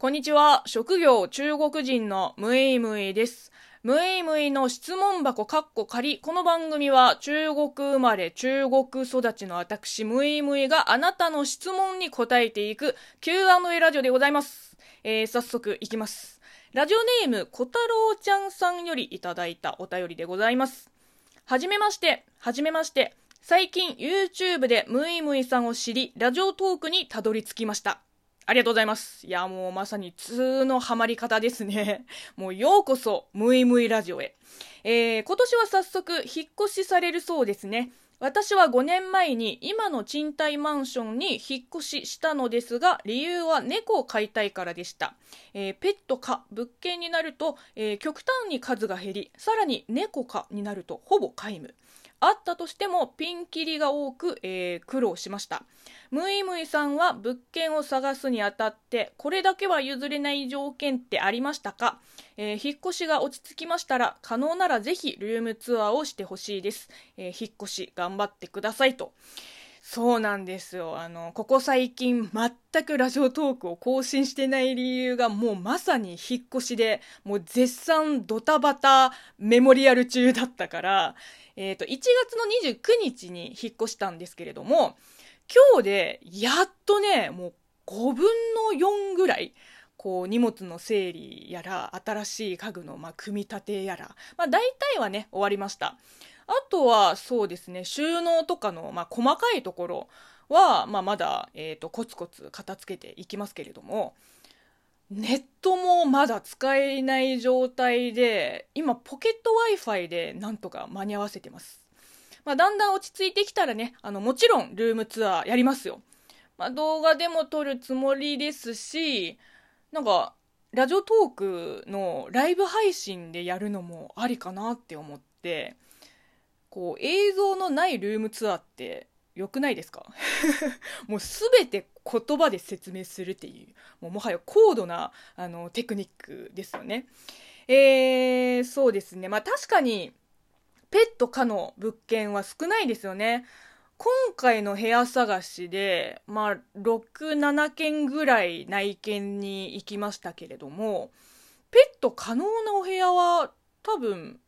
こんにちは。職業中国人のムイムイです。ムイムイの質問箱カッコ仮。この番組は中国生まれ中国育ちの私ムイムイがあなたの質問に答えていく Q&A ラジオでございます。えー、早速いきます。ラジオネーム小太郎ちゃんさんよりいただいたお便りでございます。はじめまして、はじめまして。最近 YouTube でムイムイさんを知り、ラジオトークにたどり着きました。ありがとうございます。いや、もうまさに通のハマり方ですね。もうようこそ、ムイムイラジオへ。えー、今年は早速、引っ越しされるそうですね。私は5年前に今の賃貸マンションに引っ越ししたのですが、理由は猫を飼いたいからでした。えー、ペットか物件になると、えー、極端に数が減り、さらに猫かになるとほぼ皆無。あったとしてもピンキリが多く、えー、苦労しました。ムイムイさんは物件を探すにあたって、これだけは譲れない条件ってありましたか、えー、引っ越しが落ち着きましたら、可能ならぜひルームツアーをしてほしいです。えー、引っ越し頑張ってくださいと。そうなんですよ。あの、ここ最近全くラジオトークを更新してない理由がもうまさに引っ越しで、もう絶賛ドタバタメモリアル中だったから、えっ、ー、と、1月の29日に引っ越したんですけれども、今日でやっとね、もう5分の4ぐらい、こう荷物の整理やら、新しい家具のま組み立てやら、まあ大体はね、終わりました。あとはそうですね、収納とかのま細かいところは、まあ、まだ、えーと、コツコツ片付けていきますけれども、ネットもまだ使えない状態で、今ポケット Wi-Fi でなんとか間に合わせてます。まあ、だんだん落ち着いてきたらね、あの、もちろんルームツアーやりますよ。まあ、動画でも撮るつもりですし、なんか、ラジオトークのライブ配信でやるのもありかなって思って、こう、映像のないルームツアーって良くないですか？もうすべて言葉で説明するっていう、もうもはや高度なあのテクニックですよね。えー、そうですね。まあ確かに、ペット可の物件は少ないですよね。今回の部屋探しで、まあ、6、7件ぐらい内見に行きましたけれども、ペット可能なお部屋は多分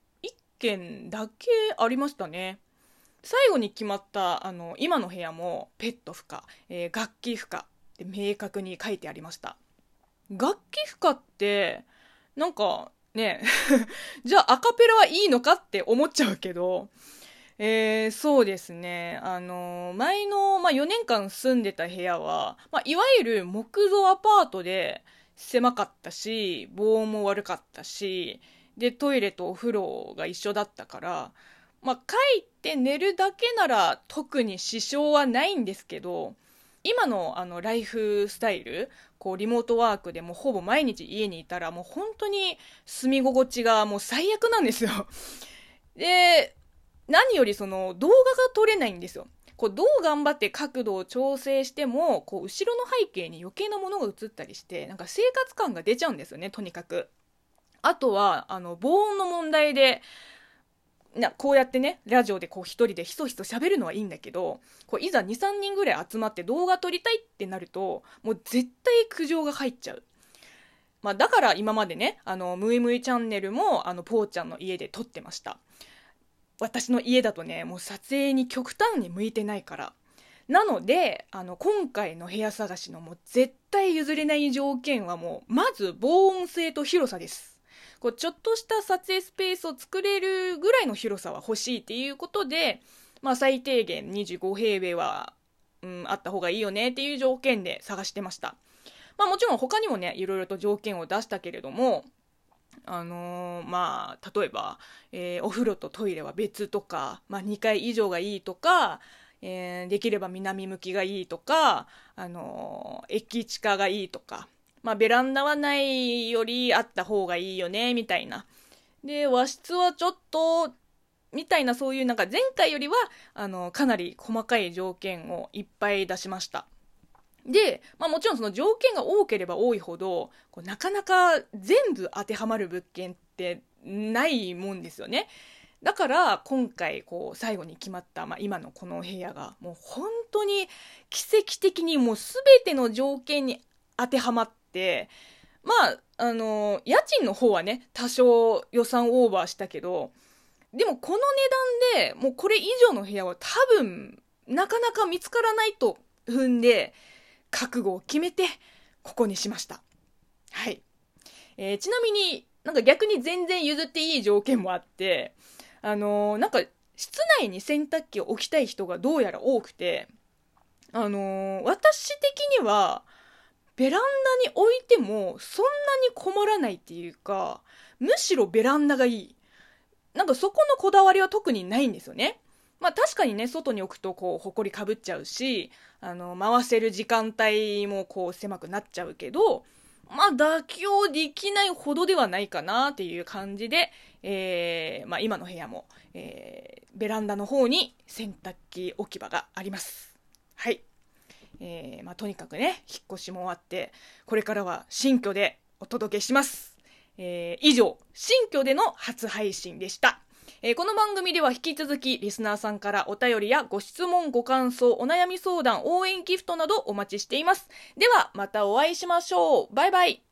1軒だけありましたね。最後に決まったあの今の部屋もペット不可、えー、楽器不可って明確に書いてありました楽器不可ってなんかね じゃあアカペラはいいのかって思っちゃうけどえー、そうですね。あの、前の、まあ、4年間住んでた部屋は、まあ、いわゆる木造アパートで狭かったし、防音も悪かったし、で、トイレとお風呂が一緒だったから、まあ、帰って寝るだけなら特に支障はないんですけど、今のあのライフスタイル、こうリモートワークでもほぼ毎日家にいたらもう本当に住み心地がもう最悪なんですよ。で、何よりその動画が撮れないんですよ。こうどう頑張って角度を調整しても、こう後ろの背景に余計なものが映ったりして、なんか生活感が出ちゃうんですよね、とにかく。あとは、あの、防音の問題で、なこうやってねラジオでこう一人でひそひそ喋るのはいいんだけどこういざ23人ぐらい集まって動画撮りたいってなるともう絶対苦情が入っちゃう。まあ、だから今までねあのムイムイチャンネルもあのポーちゃんの家で撮ってました。私の家だとねもう撮影に極端に向いてないから。なのであの今回の部屋探しのもう絶対譲れない条件はもうまず防音性と広さです。こうちょっとした撮影スペースを作れるぐらいの広さは欲しいっていうことで、まあ、最低限25平米は、うん、あった方がいいよねっていう条件で探してました。まあ、もちろん他にもねいろいろと条件を出したけれどもあのー、まあ例えば、えー、お風呂とトイレは別とか、まあ、2階以上がいいとか、えー、できれば南向きがいいとか、あの駅地下がいいとかまあ、ベランダはないよりあった方がいいよね、みたいな。で、和室はちょっと、みたいなそういうなんか前回よりは、あの、かなり細かい条件をいっぱい出しました。で、まあもちろんその条件が多ければ多いほど、こうなかなか全部当てはまる物件ってないもんですよね。だから今回こう最後に決まった、まあ、今のこの部屋がもう本当に奇跡的にもう全ての条件に当てはまって、まあ、あの家賃の方はね、多少予算オーバーしたけど、でもこの値段でもうこれ以上の部屋は多分、なかなか見つからないと踏んで、覚悟を決めて、ここにしました。はい。えー、ちなみになんか逆に全然譲っていい条件もあって、あのー、なんか室内に洗濯機を置きたい人がどうやら多くて、あのー、私的には、ベランダに置いてもそんなに困らないっていうか、むしろベランダがいい。なんかそこのこだわりは特にないんですよね。まあ確かにね、外に置くとこう、ほこりかぶっちゃうし、あの、回せる時間帯もこう狭くなっちゃうけど、まあ妥協できないほどではないかなっていう感じで、えー、まあ今の部屋も、えー、ベランダの方に洗濯機置き場があります。はい。えー、まあとにかくね、引っ越しも終わって、これからは新居でお届けします。えー、以上、新居での初配信でした。えー、この番組では引き続きリスナーさんからお便りやご質問、ご感想、お悩み相談、応援ギフトなどお待ちしています。では、またお会いしましょう。バイバイ。